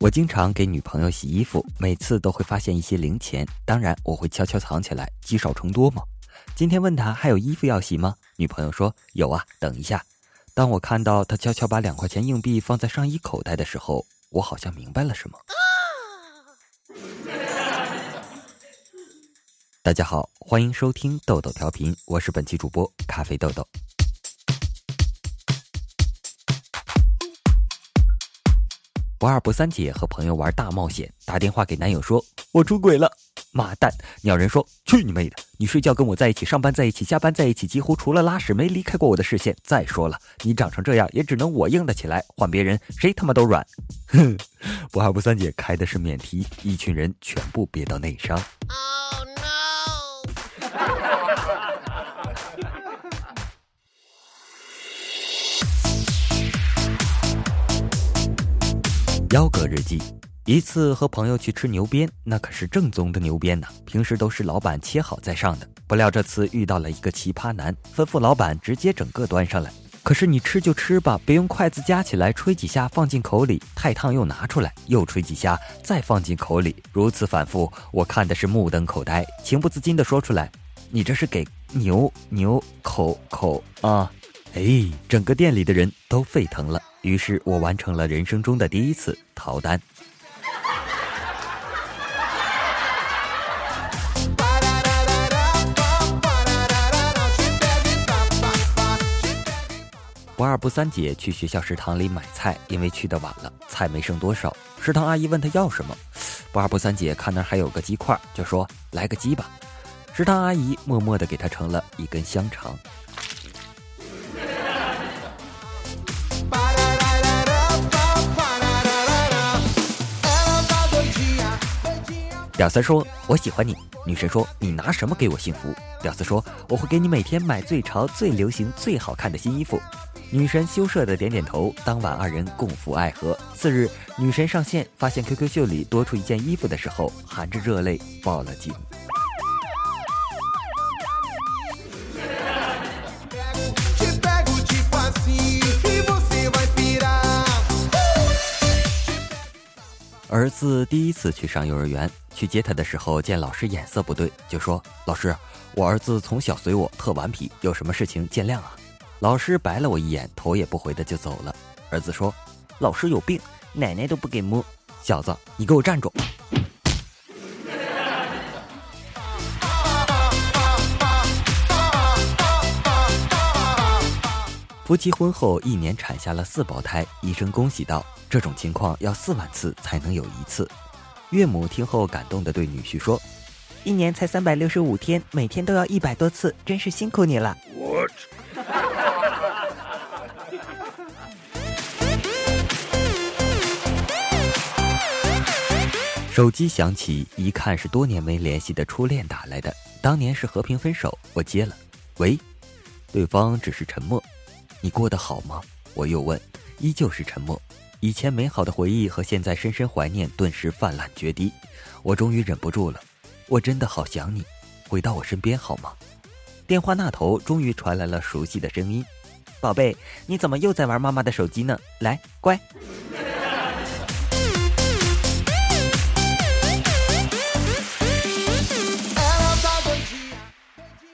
我经常给女朋友洗衣服，每次都会发现一些零钱，当然我会悄悄藏起来，积少成多嘛。今天问她还有衣服要洗吗？女朋友说有啊，等一下。当我看到她悄悄把两块钱硬币放在上衣口袋的时候，我好像明白了什么。大家好，欢迎收听豆豆调频，我是本期主播咖啡豆豆。不二不三姐和朋友玩大冒险，打电话给男友说：“我出轨了。”妈蛋！鸟人说：“去你妹的！你睡觉跟我在一起，上班在一起，下班在一起，几乎除了拉屎没离开过我的视线。再说了，你长成这样，也只能我硬得起来，换别人谁他妈都软。”哼！不二不三姐开的是免提，一群人全部憋到内伤。幺哥日记，一次和朋友去吃牛鞭，那可是正宗的牛鞭呐，平时都是老板切好再上的。不料这次遇到了一个奇葩男，吩咐老板直接整个端上来。可是你吃就吃吧，别用筷子夹起来吹几下放进口里，太烫又拿出来，又吹几下再放进口里，如此反复，我看的是目瞪口呆，情不自禁的说出来：“你这是给牛牛口口啊？”哎，整个店里的人都沸腾了。于是我完成了人生中的第一次逃单。不二不三姐去学校食堂里买菜，因为去的晚了，菜没剩多少。食堂阿姨问她要什么，不二不三姐看那还有个鸡块，就说来个鸡吧。食堂阿姨默默的给她盛了一根香肠。屌丝说：“我喜欢你。”女神说：“你拿什么给我幸福？”屌丝说：“我会给你每天买最潮、最流行、最好看的新衣服。”女神羞涩的点点头。当晚二人共赴爱河。次日，女神上线，发现 QQ 秀里多出一件衣服的时候，含着热泪报了警。儿子第一次去上幼儿园，去接他的时候，见老师眼色不对，就说：“老师，我儿子从小随我，特顽皮，有什么事情见谅啊。”老师白了我一眼，头也不回的就走了。儿子说：“老师有病，奶奶都不给摸。”小子，你给我站住！夫妻婚后一年产下了四胞胎，医生恭喜道：“这种情况要四万次才能有一次。”岳母听后感动的对女婿说：“一年才三百六十五天，每天都要一百多次，真是辛苦你了。” What？手机响起，一看是多年没联系的初恋打来的。当年是和平分手，我接了。喂，对方只是沉默。你过得好吗？我又问，依旧是沉默。以前美好的回忆和现在深深怀念顿时泛滥决堤。我终于忍不住了，我真的好想你，回到我身边好吗？电话那头终于传来了熟悉的声音：“宝贝，你怎么又在玩妈妈的手机呢？来，乖。”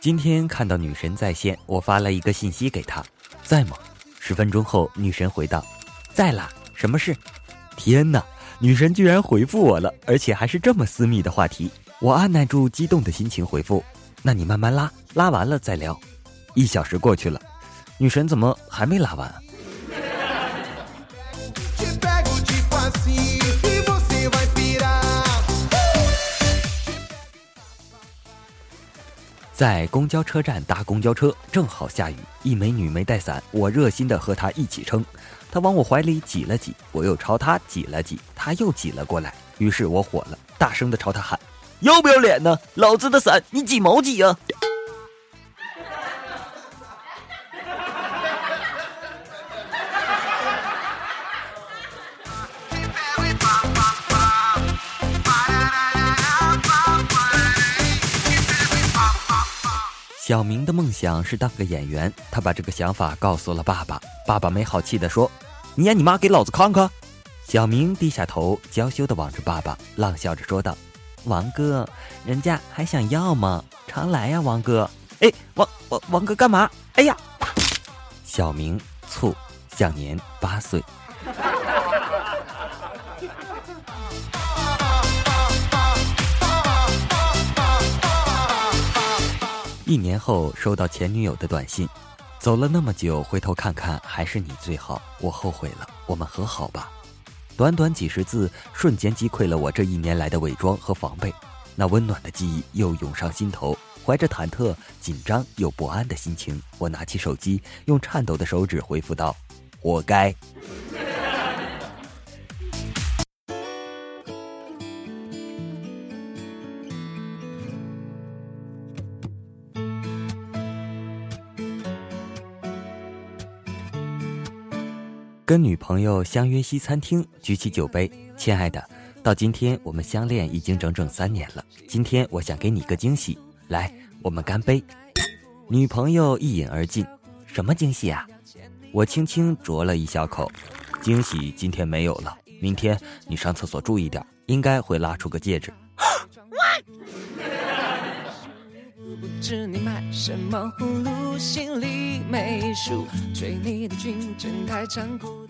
今天看到女神在线，我发了一个信息给她。在吗？十分钟后，女神回道：“在啦，什么事？”天哪，女神居然回复我了，而且还是这么私密的话题。我按耐住激动的心情回复：“那你慢慢拉，拉完了再聊。”一小时过去了，女神怎么还没拉完？在公交车站搭公交车，正好下雨，一美女没带伞，我热心的和她一起撑，她往我怀里挤了挤，我又朝她挤了挤，她又挤了过来，于是我火了，大声的朝她喊：“要不要脸呢？老子的伞你挤毛挤啊！”小明的梦想是当个演员，他把这个想法告诉了爸爸。爸爸没好气地说：“你演你妈给老子看看。”小明低下头，娇羞地望着爸爸，浪笑着说道：“王哥，人家还想要吗？常来呀，王哥。”哎，王王王哥干嘛？哎呀！小明醋，享年八岁。一年后收到前女友的短信，走了那么久，回头看看还是你最好，我后悔了，我们和好吧。短短几十字，瞬间击溃了我这一年来的伪装和防备，那温暖的记忆又涌上心头。怀着忐忑、紧张又不安的心情，我拿起手机，用颤抖的手指回复道：“活该。”跟女朋友相约西餐厅，举起酒杯，亲爱的，到今天我们相恋已经整整三年了。今天我想给你个惊喜，来，我们干杯。女朋友一饮而尽，什么惊喜啊？我轻轻啄了一小口，惊喜今天没有了，明天你上厕所注意点，应该会拉出个戒指。什么葫芦，心里没数。追你的军针太残酷。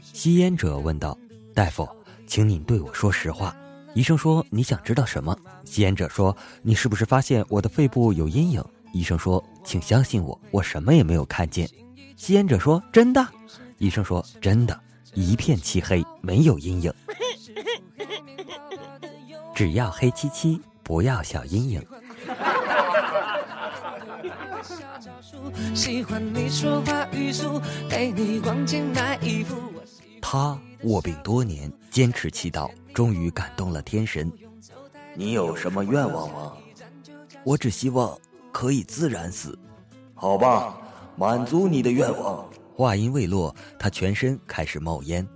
吸烟者问道：“大夫，请你对我说实话。医生说你想知道什么？”吸烟者说：“你是不是发现我的肺部有阴影？”医生说：“请相信我，我什么也没有看见。”吸烟者说：“真的？”医生说：“真的，一片漆黑，没有阴影。只要黑漆漆，不要小阴影。”他卧病多年，坚持祈祷，终于感动了天神。你有什么愿望吗？我只希望可以自然死。好吧，满足你的愿望。话音未落，他全身开始冒烟。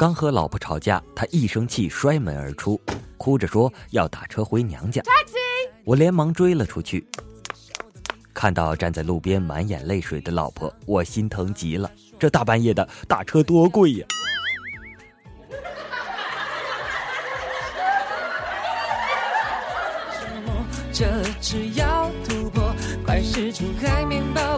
刚和老婆吵架，他一生气摔门而出，哭着说要打车回娘家。我连忙追了出去，看到站在路边满眼泪水的老婆，我心疼极了。这大半夜的打车多贵呀！这只要突破，快使出海绵宝。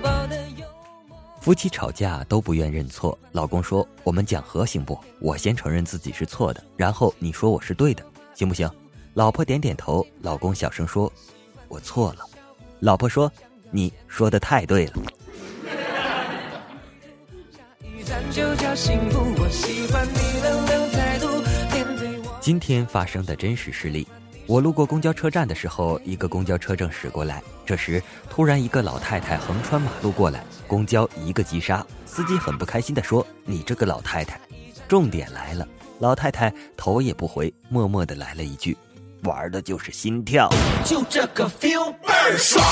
夫妻吵架都不愿认错，老公说：“我们讲和行不？我先承认自己是错的，然后你说我是对的，行不行？”老婆点点头，老公小声说：“我错了。”老婆说：“你说的太对了。”今天发生的真实事例。我路过公交车站的时候，一个公交车正驶过来。这时，突然一个老太太横穿马路过来，公交一个急刹。司机很不开心地说：“你这个老太太。”重点来了，老太太头也不回，默默地来了一句：“玩的就是心跳，就这个 feel 倍儿爽。”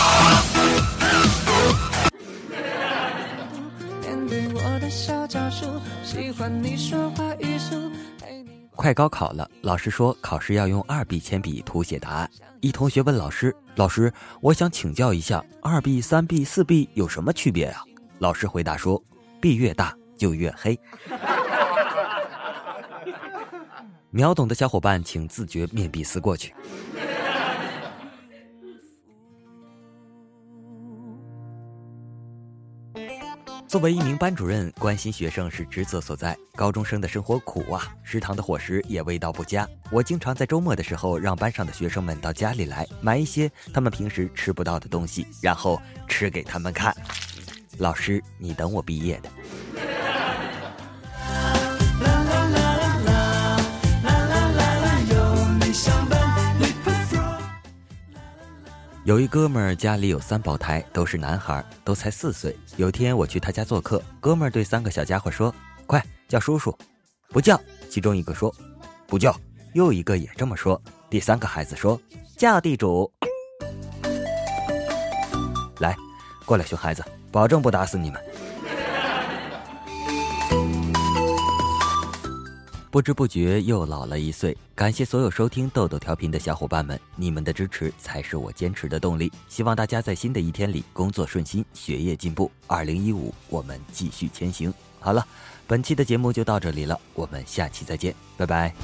快高考了，老师说考试要用二 B 铅笔涂写答案。一同学问老师：“老师，我想请教一下，二 B、三 B、四 B 有什么区别啊？”老师回答说：“B 越大就越黑。”秒懂的小伙伴请自觉面壁思过去。作为一名班主任，关心学生是职责所在。高中生的生活苦啊，食堂的伙食也味道不佳。我经常在周末的时候让班上的学生们到家里来，买一些他们平时吃不到的东西，然后吃给他们看。老师，你等我毕业的。有一哥们儿家里有三胞胎，都是男孩，都才四岁。有天我去他家做客，哥们儿对三个小家伙说：“快叫叔叔！”不叫。其中一个说：“不叫。”又一个也这么说。第三个孩子说：“叫地主。”来，过来，熊孩子，保证不打死你们。不知不觉又老了一岁。感谢所有收听豆豆调频的小伙伴们，你们的支持才是我坚持的动力。希望大家在新的一天里工作顺心，学业进步。二零一五，我们继续前行。好了，本期的节目就到这里了，我们下期再见，拜拜。